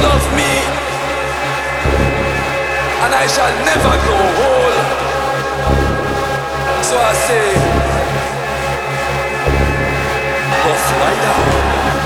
Love me, and I shall never go whole. So I say, off right now.